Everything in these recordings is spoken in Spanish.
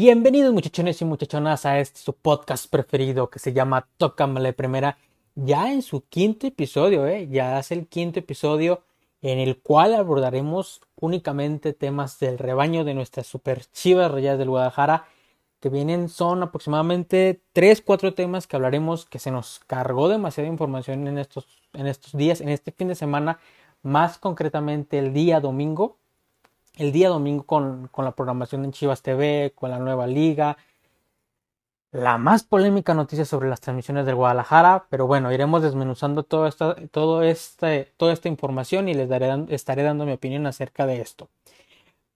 Bienvenidos muchachones y muchachonas a este su podcast preferido que se llama Tócame Primera. Ya en su quinto episodio, ¿eh? ya es el quinto episodio en el cual abordaremos únicamente temas del rebaño de nuestras super chivas rayas del Guadalajara. Que vienen, son aproximadamente 3-4 temas que hablaremos que se nos cargó demasiada información en estos, en estos días, en este fin de semana, más concretamente el día domingo el día domingo con, la programación en Chivas TV, con la nueva liga. La más polémica noticia sobre las transmisiones del Guadalajara, pero bueno, iremos desmenuzando toda esta, todo este, toda esta información y les daré, estaré dando mi opinión acerca de esto.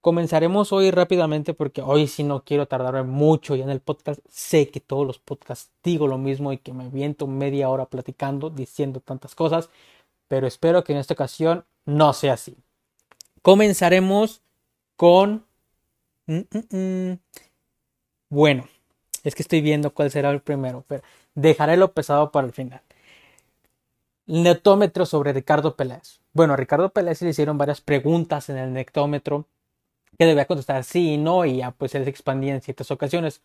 Comenzaremos hoy rápidamente porque hoy sí no quiero tardarme mucho ya en el podcast. Sé que todos los podcasts digo lo mismo y que me viento media hora platicando, diciendo tantas cosas, pero espero que en esta ocasión no sea así. Comenzaremos con... Mm, mm, mm. Bueno, es que estoy viendo cuál será el primero, pero dejaré lo pesado para el final. Netómetro sobre Ricardo Pérez. Bueno, a Ricardo Pérez le hicieron varias preguntas en el netómetro que debía contestar sí y no y ya pues él se expandía en ciertas ocasiones.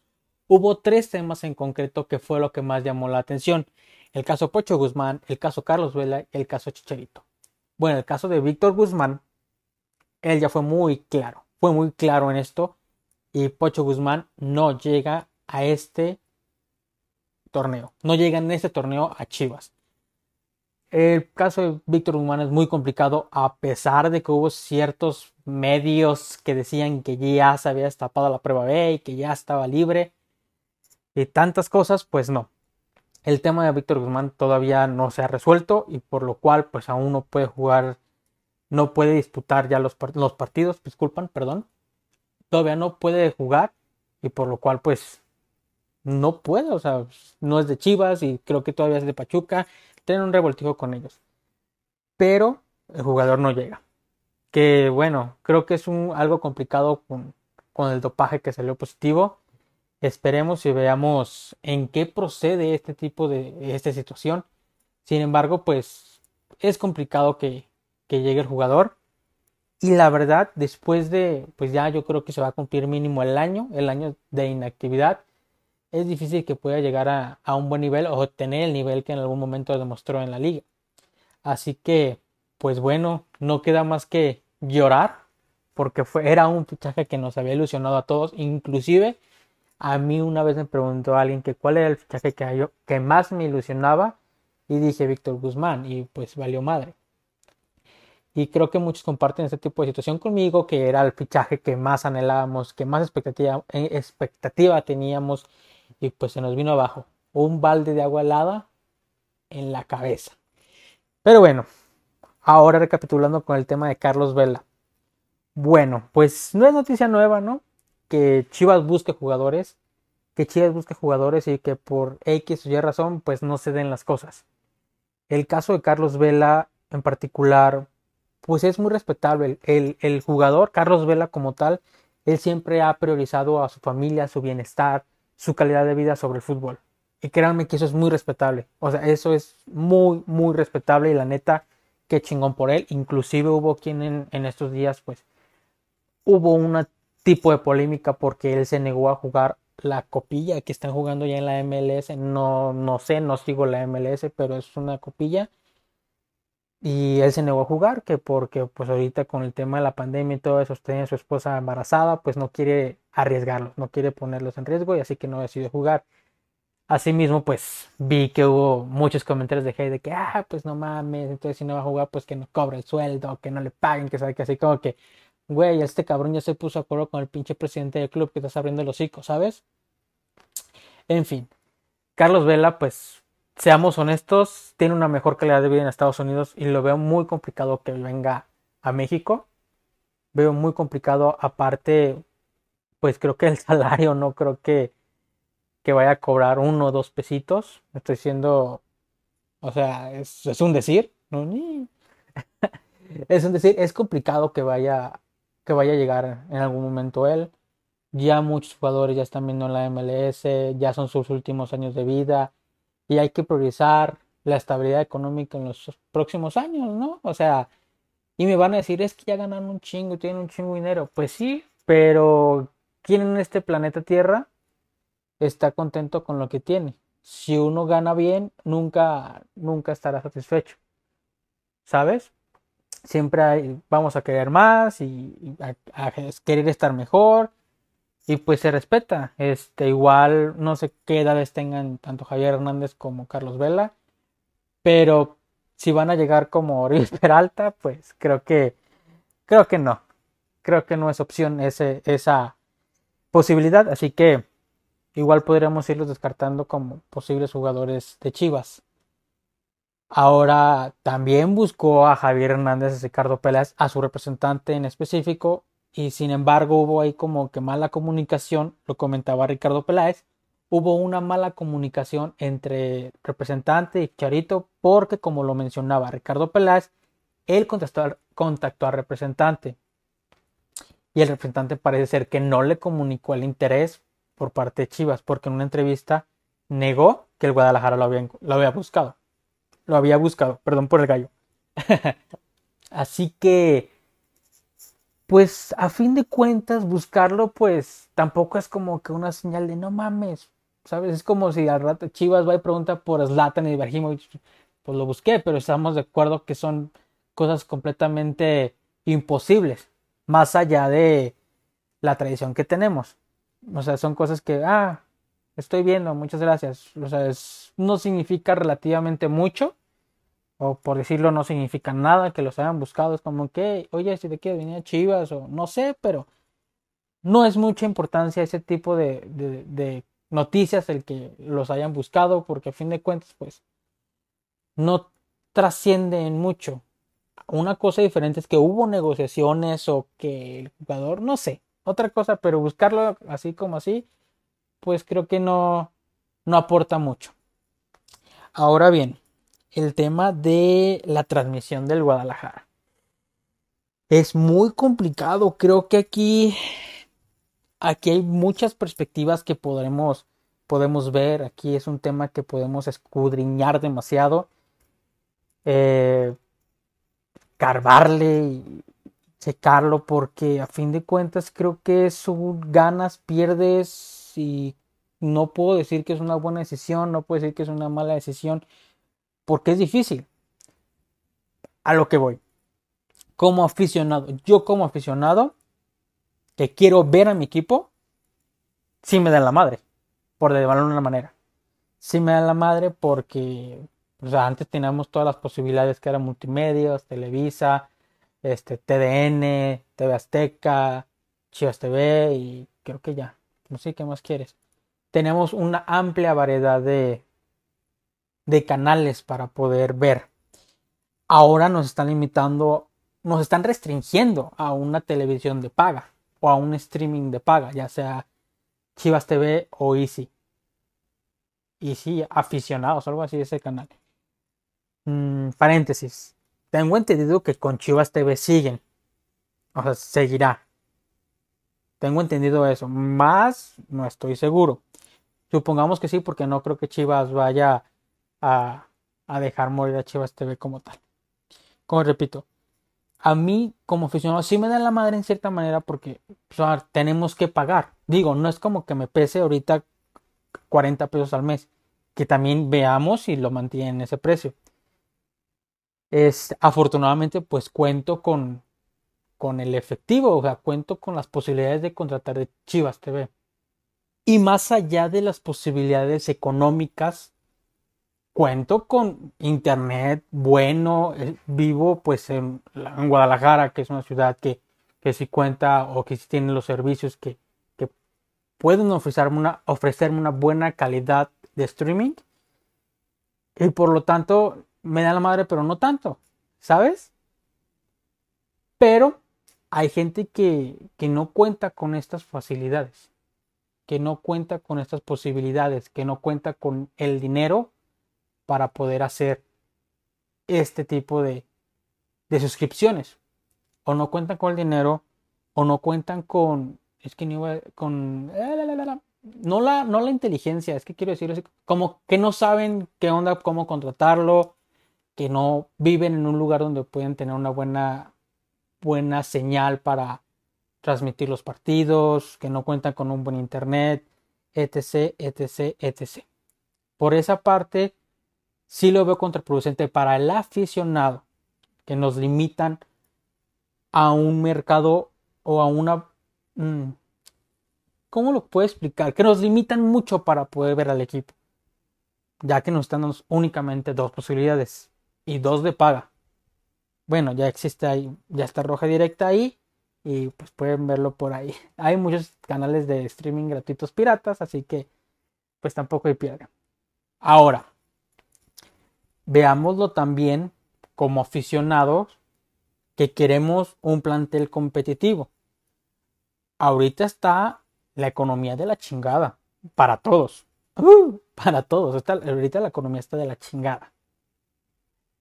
Hubo tres temas en concreto que fue lo que más llamó la atención. El caso Pocho Guzmán, el caso Carlos Vela y el caso Chicharito. Bueno, el caso de Víctor Guzmán, él ya fue muy claro fue muy claro en esto y Pocho Guzmán no llega a este torneo, no llega en este torneo a Chivas. El caso de Víctor Guzmán es muy complicado a pesar de que hubo ciertos medios que decían que ya se había destapado la prueba B y que ya estaba libre y tantas cosas, pues no. El tema de Víctor Guzmán todavía no se ha resuelto y por lo cual pues aún no puede jugar no puede disputar ya los, los partidos, disculpan, perdón. Todavía no puede jugar y por lo cual pues no puede, o sea, no es de Chivas y creo que todavía es de Pachuca, tienen un revoltijo con ellos. Pero el jugador no llega. Que bueno, creo que es un, algo complicado con, con el dopaje que salió positivo. Esperemos y veamos en qué procede este tipo de esta situación. Sin embargo, pues es complicado que, que llegue el jugador. Y la verdad, después de, pues ya yo creo que se va a cumplir mínimo el año, el año de inactividad, es difícil que pueda llegar a, un buen nivel o tener el nivel que en algún momento demostró en la liga. Así que, pues bueno, no queda más que llorar, porque fue, era un fichaje que nos había ilusionado a todos, inclusive a mí una vez me preguntó alguien que cuál era el fichaje que, que más me ilusionaba y dije Víctor Guzmán y pues valió madre. Y creo que muchos comparten este tipo de situación conmigo, que era el fichaje que más anhelábamos, que más expectativa, eh, expectativa teníamos y pues se nos vino abajo. Un balde de agua helada en la cabeza. Pero bueno, ahora recapitulando con el tema de Carlos Vela. Bueno, pues no es noticia nueva, ¿no? Que Chivas busque jugadores, que Chivas busque jugadores y que por X o Y razón pues no se den las cosas. El caso de Carlos Vela en particular pues es muy respetable. El, jugador, Carlos Vela como tal, él siempre ha priorizado a su familia, su bienestar, su calidad de vida sobre el fútbol. Y créanme que eso es muy respetable. O sea, eso es muy, muy respetable y la neta, qué chingón por él. Inclusive hubo quien en, estos días, pues, hubo un tipo de polémica porque él se negó a jugar la copilla que están jugando ya en la MLS. No, no sé, no sigo la MLS, pero es una copilla y él se negó a jugar, que porque pues ahorita con el tema de la pandemia y todo eso, tiene su esposa embarazada, pues no quiere arriesgarlos, no quiere ponerlos en riesgo y así que no decidió jugar. Asimismo, pues vi que hubo muchos comentarios de hate de que, ah, pues no mames, entonces si no va a jugar, pues que no cobre el sueldo, que no le paguen, que sabe que así como que, güey, este cabrón ya se puso a acuerdo con el pinche presidente del club que estás abriendo el hocico, ¿sabes? En fin, Carlos Vela, pues seamos honestos, tiene una mejor calidad de vida en Estados Unidos y lo veo muy complicado que venga a México. Veo muy complicado, aparte, pues creo que el salario no creo que, que vaya a cobrar uno o dos pesitos. Estoy siendo, o sea, es, un decir, es un decir, es complicado que vaya, que vaya a llegar en algún momento él. Ya muchos jugadores ya están viendo en la MLS, ya son sus últimos años de vida y hay que priorizar la estabilidad económica en los próximos años, ¿no? O sea, y me van a decir, es que ya ganan un chingo y tienen un chingo de dinero. Pues sí, pero ¿quién en este planeta Tierra está contento con lo que tiene? Si uno gana bien, nunca, nunca estará satisfecho. ¿Sabes? Siempre vamos a querer más y, a, querer estar mejor. Y pues se respeta. Este, igual no sé qué edades tengan tanto Javier Hernández como Carlos Vela. Pero si van a llegar como Oriol Peralta, pues creo que creo que no. Creo que no es opción ese, esa posibilidad. Así que igual podríamos irlos descartando como posibles jugadores de Chivas. Ahora también buscó a Javier Hernández y Ricardo Pérez, a su representante en específico, y sin embargo hubo ahí como que mala comunicación, lo comentaba Ricardo Peláez, hubo una mala comunicación entre representante y Charito porque como lo mencionaba Ricardo Peláez, él contactó, al representante y el representante parece ser que no le comunicó el interés por parte de Chivas porque en una entrevista negó que el Guadalajara lo había, lo había buscado. Lo había buscado, perdón por el gallo. Así que pues a fin de cuentas buscarlo pues tampoco es como que una señal de no mames, ¿sabes? Es como si al rato Chivas va y pregunta por Zlatan y Ibrahimovic, pues lo busqué, pero estamos de acuerdo que son cosas completamente imposibles, más allá de la tradición que tenemos. O sea, son cosas que, ah, estoy viendo, muchas gracias. O sea, no significa relativamente mucho, o por decirlo no significa nada que los hayan buscado. Es como que, oye, si te quieres venir a Chivas, o no sé, pero no es mucha importancia ese tipo de, de noticias el que los hayan buscado, porque a fin de cuentas, pues, no trascienden mucho. Una cosa diferente es que hubo negociaciones o que el jugador, no sé, otra cosa, pero buscarlo así como así, pues creo que no, no aporta mucho. Ahora bien, el tema de la transmisión del Guadalajara. Es muy complicado, creo que aquí aquí hay muchas perspectivas que podremos, podemos ver. Aquí es un tema que podemos escudriñar demasiado. Eh, carbarle y secarlo porque a fin de cuentas creo que su ganas, pierdes y no puedo decir que es una buena decisión, no puedo decir que es una mala decisión porque es difícil. A lo que voy. Como aficionado, yo como aficionado, que quiero ver a mi equipo, sí me da la madre, por de una manera. Sí me da la madre porque antes teníamos todas las posibilidades que eran multimedios, Televisa, este, TDN, TV Azteca, Chivas TV y creo que ya. No sé qué más quieres. Tenemos una amplia variedad de, de canales para poder ver. Ahora nos están limitando, nos están restringiendo a una televisión de paga o a un streaming de paga, ya sea Chivas TV o Easy. Easy aficionados, algo así ese canal. Mm, paréntesis. Tengo entendido que con Chivas TV siguen. O sea, seguirá. Tengo entendido eso. Más no estoy seguro. Supongamos que sí, porque no creo que Chivas vaya a, dejar morir a Chivas TV como tal. Como repito, a mí como aficionado sí me da la madre en cierta manera porque tenemos que pagar. Digo, no es como que me pese ahorita 40 pesos al mes, que también veamos si lo mantienen ese precio. Es, afortunadamente pues cuento con, con el efectivo, o sea, cuento con las posibilidades de contratar de Chivas TV. Y más allá de las posibilidades económicas cuento con internet bueno, eh, vivo pues en, Guadalajara, que es una ciudad que, que sí cuenta o que sí tiene los servicios que, que pueden ofrecerme una, ofrecerme una buena calidad de streaming. Y por lo tanto me da la madre, pero no tanto, ¿sabes? Pero hay gente que, que no cuenta con estas facilidades, que no cuenta con estas posibilidades, que no cuenta con el dinero para poder hacer este tipo de, de suscripciones. O no cuentan con el dinero, o no cuentan con. Es que no con. No la, no la inteligencia, es que quiero decir, como que no saben qué onda, cómo contratarlo, que no viven en un lugar donde pueden tener una buena, buena señal para transmitir los partidos, que no cuentan con un buen internet, etc, etc, etc. Por esa parte, sí lo veo contraproducente para el aficionado, que nos limitan a un mercado o a una... Mm, ¿Cómo lo puedo explicar? Que nos limitan mucho para poder ver al equipo, ya que nos están únicamente dos posibilidades y dos de paga. Bueno, ya existe ahí, ya está roja directa ahí y pues pueden verlo por ahí. Hay muchos canales de streaming gratuitos piratas, así que pues tampoco hay piedra. Ahora, veámoslo también como aficionados que queremos un plantel competitivo. Ahorita está la economía de la chingada para todos. Uh, para todos. ahorita la economía está de la chingada.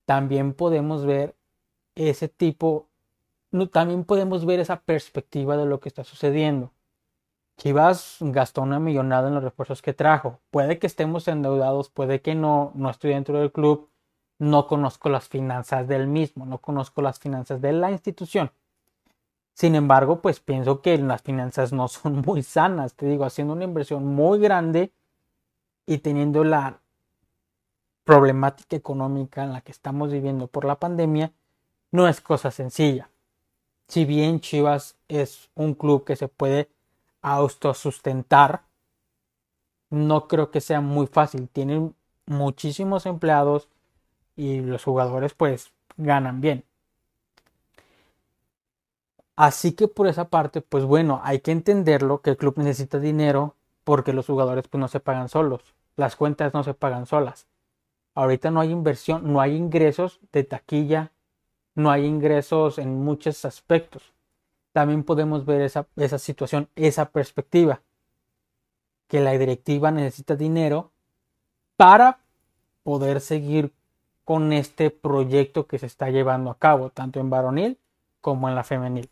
También podemos ver ese tipo también podemos ver esa perspectiva de lo que está sucediendo. Chivas gastó una millonada en los refuerzos que trajo. Puede que estemos endeudados, puede que no, no estoy dentro del club, no conozco las finanzas del mismo, no conozco las finanzas de la institución. Sin embargo, pues pienso que las finanzas no son muy sanas, te digo, haciendo una inversión muy grande y teniendo la problemática económica en la que estamos viviendo por la pandemia, no es cosa sencilla si bien Chivas es un club que se puede autosustentar, no creo que sea muy fácil. Tienen muchísimos empleados y los jugadores pues ganan bien. Así que por esa parte, pues bueno, hay que entenderlo que el club necesita dinero porque los jugadores pues no se pagan solos, las cuentas no se pagan solas. Ahorita no hay inversión, no hay ingresos de taquilla, no hay ingresos en muchos aspectos. También podemos ver esa, esa situación, esa perspectiva, que la directiva necesita dinero para poder seguir con este proyecto que se está llevando a cabo, tanto en varonil como en la femenil.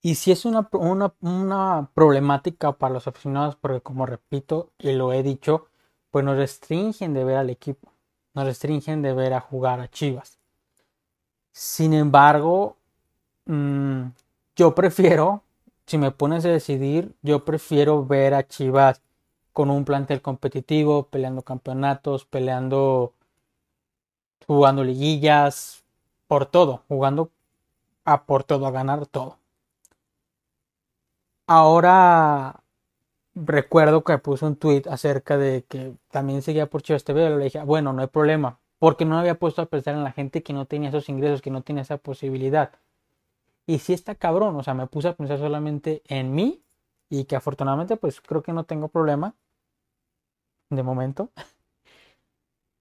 Y si es una, una, una, problemática para los aficionados, porque como repito y lo he dicho, pues nos restringen de ver al equipo, nos restringen de ver a jugar a Chivas. Sin embargo, mm, yo prefiero, si me pones a decidir, yo prefiero ver a Chivas con un plantel competitivo, peleando campeonatos, peleando, jugando liguillas, por todo, jugando a por todo, a ganar todo. Ahora recuerdo que puse un tweet acerca de que también seguía por Chivas TV, le dije, bueno, no hay problema, porque no había puesto a pensar en la gente que no tenía esos ingresos, que no tenía esa posibilidad. Y si está cabrón, o sea, me puse a pensar solamente en mí y que afortunadamente pues creo que no tengo problema de momento.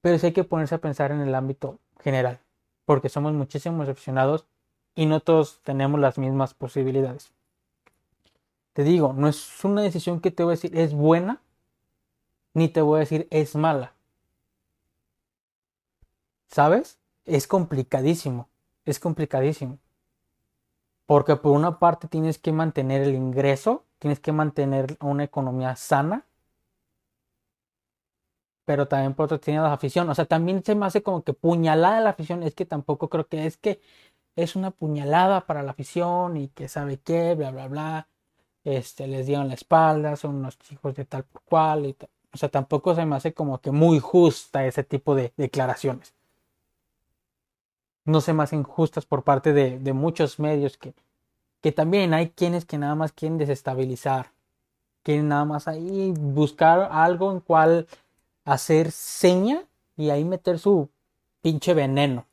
Pero sí hay que ponerse a pensar en el ámbito general, porque somos muchísimos aficionados y no todos tenemos las mismas posibilidades. Te digo, no es una decisión que te voy a decir es buena, ni te voy a decir es mala. ¿Sabes? Es complicadísimo, es complicadísimo. Porque por una parte tienes que mantener el ingreso, tienes que mantener una economía sana, pero también por otro tienes la afición. O sea, también se me hace como que puñalada la afición, es que tampoco creo que es que es una puñalada para la afición y que sabe qué, bla, bla, bla. Este, les dieron la espalda, son unos hijos de tal por cual. Y O sea, tampoco se me hace como que muy justa ese tipo de declaraciones no sé más injustas por parte de, muchos medios que, que también hay quienes que nada más quieren desestabilizar, quieren nada más ahí buscar algo en cual hacer seña y ahí meter su pinche veneno.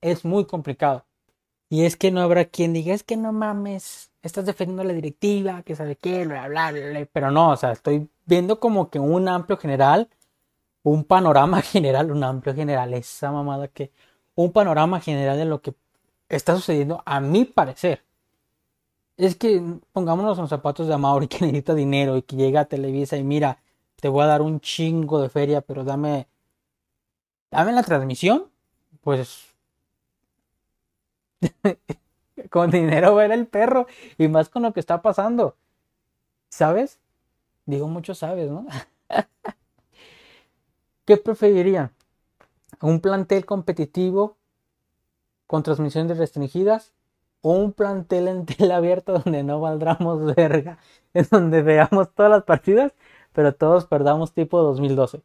Es muy complicado. Y es que no habrá quien diga, es que no mames, estás defendiendo la directiva, que sabe qué, bla, bla, bla, pero no, o sea, estoy viendo como que un amplio general, un panorama general, un amplio general, esa mamada que un panorama general de lo que está sucediendo, a mi parecer. Es que pongámonos los zapatos de Amaury que necesita dinero y que llega a Televisa y mira, te voy a dar un chingo de feria, pero dame, dame la transmisión. Pues con dinero ver el perro y más con lo que está pasando. ¿Sabes? Digo mucho sabes, ¿no? ¿Qué preferirían? un plantel competitivo con transmisiones restringidas un plantel en tela abierta donde no valdramos verga, en donde veamos todas las partidas, pero todos perdamos tipo 2012.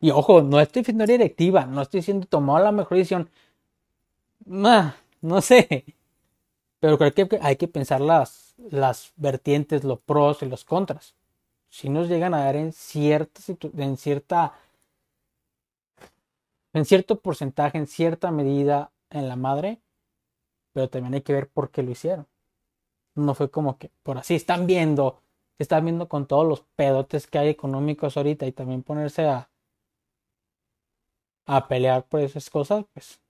Y ojo, no estoy diciendo directiva, no estoy diciendo tomó la mejor decisión. no sé. Pero creo que hay que pensar las, las vertientes, los pros y los contras. Si nos llegan a dar en cierta, en cierta, en cierto porcentaje, en cierta medida en la madre, pero también hay que ver por qué lo hicieron. No fue como que por así están viendo, están viendo con todos los pedotes que hay económicos ahorita y también ponerse a, a pelear por esas cosas, pues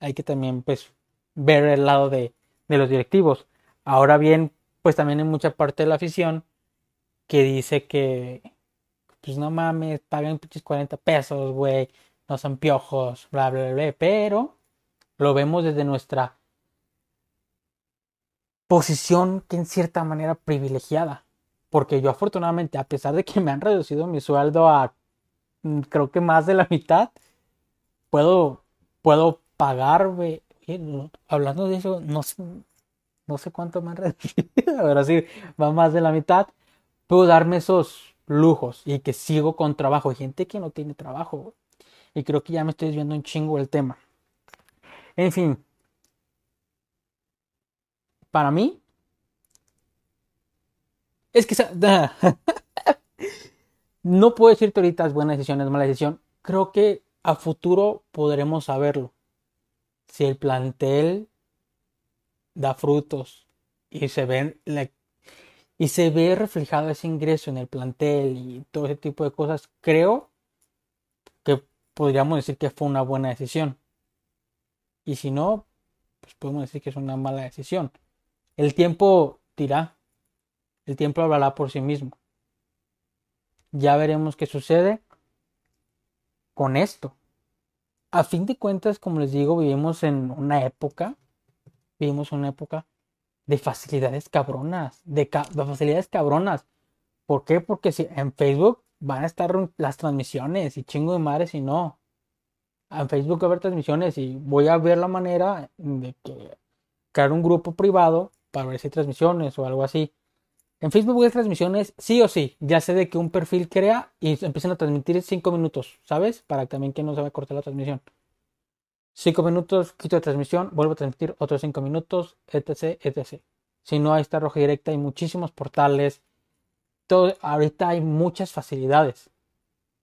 hay que también pues ver el lado de, de los directivos. Ahora bien, pues también hay mucha parte de la afición que dice que pues no mames, paguen 40 pesos, güey, no son piojos, bla, bla, bla, pero lo vemos desde nuestra posición que en cierta manera privilegiada. Porque yo afortunadamente, a pesar de que me han reducido mi sueldo a mm, creo que más de la mitad, puedo, puedo pagar, hablando de eso, no sé, no sé cuánto me han reducido, pero sí, va más de la mitad. Puedo darme esos lujos y que sigo con trabajo. Hay gente que no tiene trabajo. Y creo que ya me estoy desviando un chingo el tema. En fin. Para mí. Es que... no puedo decirte ahorita es buena decisión, es mala decisión. Creo que a futuro podremos saberlo. Si el plantel da frutos y se ve y se ve reflejado ese ingreso en el plantel y todo ese tipo de cosas, creo que podríamos decir que fue una buena decisión. Y si no, pues podemos decir que es una mala decisión. El tiempo dirá, el tiempo hablará por sí mismo. Ya veremos qué sucede con esto. A fin de cuentas, como les digo, vivimos en una época, vivimos una época de facilidades cabronas, de, facilidades cabronas. ¿Por qué? Porque si en Facebook van a estar las transmisiones y chingo de madres y no. En Facebook va a haber transmisiones y voy a ver la manera de que crear un grupo privado para ver si hay transmisiones o algo así. En Facebook hay transmisiones, sí o sí. Ya sé de que un perfil crea y empiezan a transmitir 5 minutos, ¿sabes? Para también que no se vaya a cortar la transmisión. 5 minutos, quito de transmisión, vuelvo a transmitir otros 5 minutos, etc, etc. Si no, ahí está Roja Directa, hay muchísimos portales. Todo, ahorita hay muchas facilidades.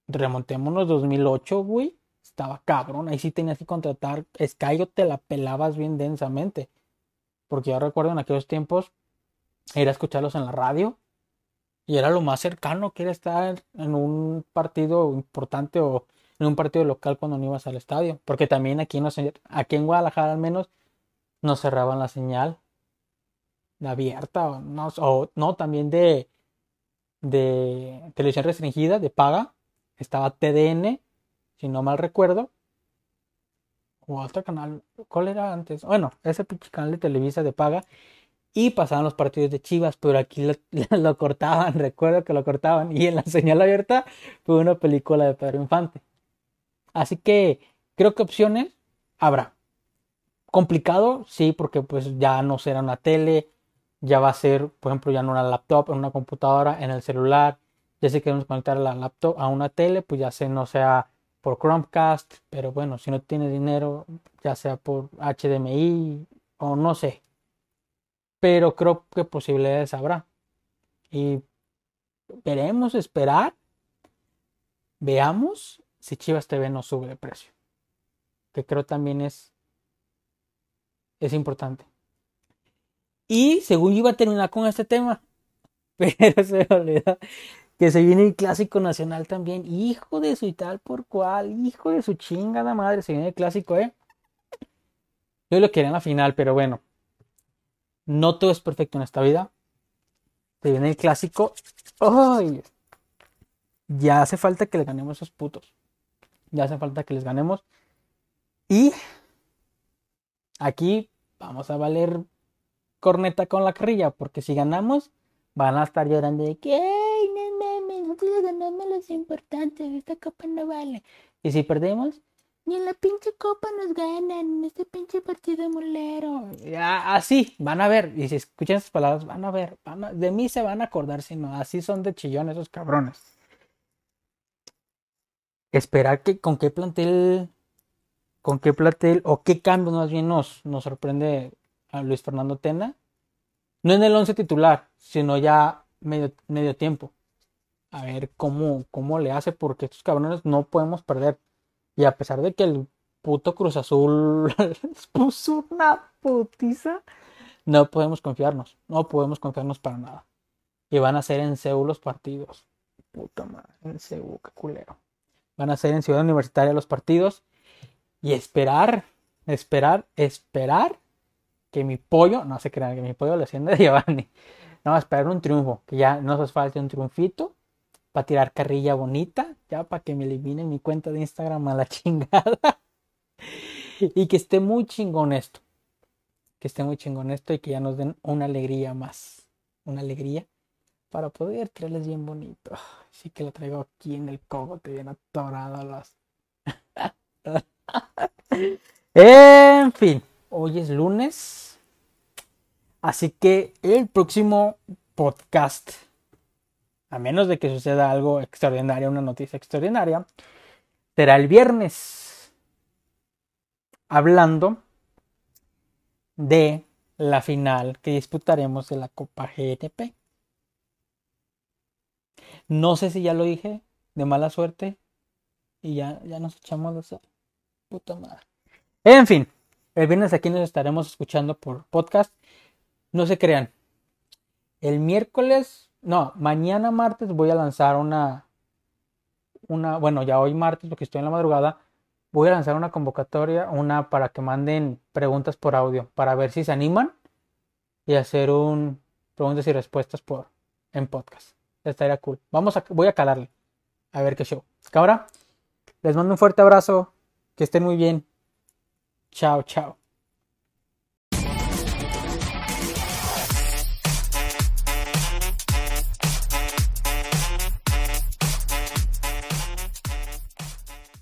Remontémonos 2008, güey. Estaba cabrón. Ahí sí tenías que contratar. Sky te la pelabas bien densamente. Porque yo recuerdo en aquellos tiempos era escucharlos en la radio y era lo más cercano que era estar en un partido importante o en un partido local cuando no ibas al estadio. Porque también aquí, no, aquí en Guadalajara al menos nos cerraban la señal de abierta o no, o no también de, de televisión restringida, de paga. Estaba TDN, si no mal recuerdo. O otro canal, ¿cuál era antes? Bueno, ese canal de Televisa de paga y pasaban los partidos de Chivas, pero aquí lo, cortaban, recuerdo que lo cortaban y en la señal abierta fue una película de Pedro Infante. Así que creo que opciones habrá. Complicado, sí, porque pues ya no será una tele, ya va a ser, por ejemplo, ya no una laptop, en una computadora, en el celular. Ya si queremos conectar la laptop a una tele, pues ya sea no sea por Chromecast, pero bueno, si no tienes dinero, ya sea por HDMI o no sé, pero creo que posibilidades habrá. Y veremos, esperar, veamos si Chivas TV no sube de precio, que creo también es, es importante. Y según iba a terminar con este tema, pero se me olvidó que se viene el clásico nacional también. Hijo de su y tal por cual, hijo de su chingada madre, se viene el clásico, ¿eh? Yo lo quería en la final, pero bueno. No todo es perfecto en esta vida. Te viene el clásico. ¡Ay! Ya hace falta que le ganemos a esos putos. Ya hace falta que les ganemos. Y aquí vamos a valer corneta con la carrilla. Porque si ganamos, van a estar llorando de que ¡Ay, no mames! Nosotros ganamos los importantes. Esta copa no vale. Y si perdemos, ni en la pinche copa nos ganan, en este pinche partido molero. así, van a ver, y si escuchan esas palabras, van a ver, de mí se van a acordar, si no, así son de chillón esos cabrones. Esperar que con qué plantel, con qué plantel, o qué cambio más bien nos, nos sorprende a Luis Fernando Tena. No en el once titular, sino ya medio, medio tiempo. A ver cómo, cómo le hace, porque estos cabrones no podemos perder y a pesar de que el puto Cruz Azul puso una putiza, no podemos confiarnos. No podemos confiarnos para nada. Y van a ser en Seúl los partidos. Puta madre, en Seúl, qué culero. Van a ser en Ciudad Universitaria los partidos. Y esperar, esperar, esperar que mi pollo, no se crean que mi pollo le ascienda de Giovanni. No, esperar un triunfo, que ya no hace falta un triunfito para tirar carrilla bonita, ya para que me eliminen mi cuenta de Instagram a la chingada. y que esté muy chingón esto. Que esté muy chingón esto y que ya nos den una alegría más. Una alegría para poder traerles bien bonito. Así que lo traigo aquí en el cogote, bien atorado las. en fin, hoy es lunes. Así que el próximo podcast a menos de que suceda algo extraordinario, una noticia extraordinaria, será el viernes hablando de la final que disputaremos de la Copa GNP. No sé si ya lo dije, de mala suerte, y ya, ya nos echamos los... Puta madre. En fin, el viernes aquí nos estaremos escuchando por podcast. No se crean. El miércoles no, mañana martes voy a lanzar una, una, bueno, ya hoy martes, porque estoy en la madrugada, voy a lanzar una convocatoria, una para que manden preguntas por audio, para ver si se animan y hacer un preguntas y respuestas por en podcast. Estaría cool. Vamos a, voy a calarle. A ver qué show. Ahora, les mando un fuerte abrazo. Que estén muy bien. Chao, chao.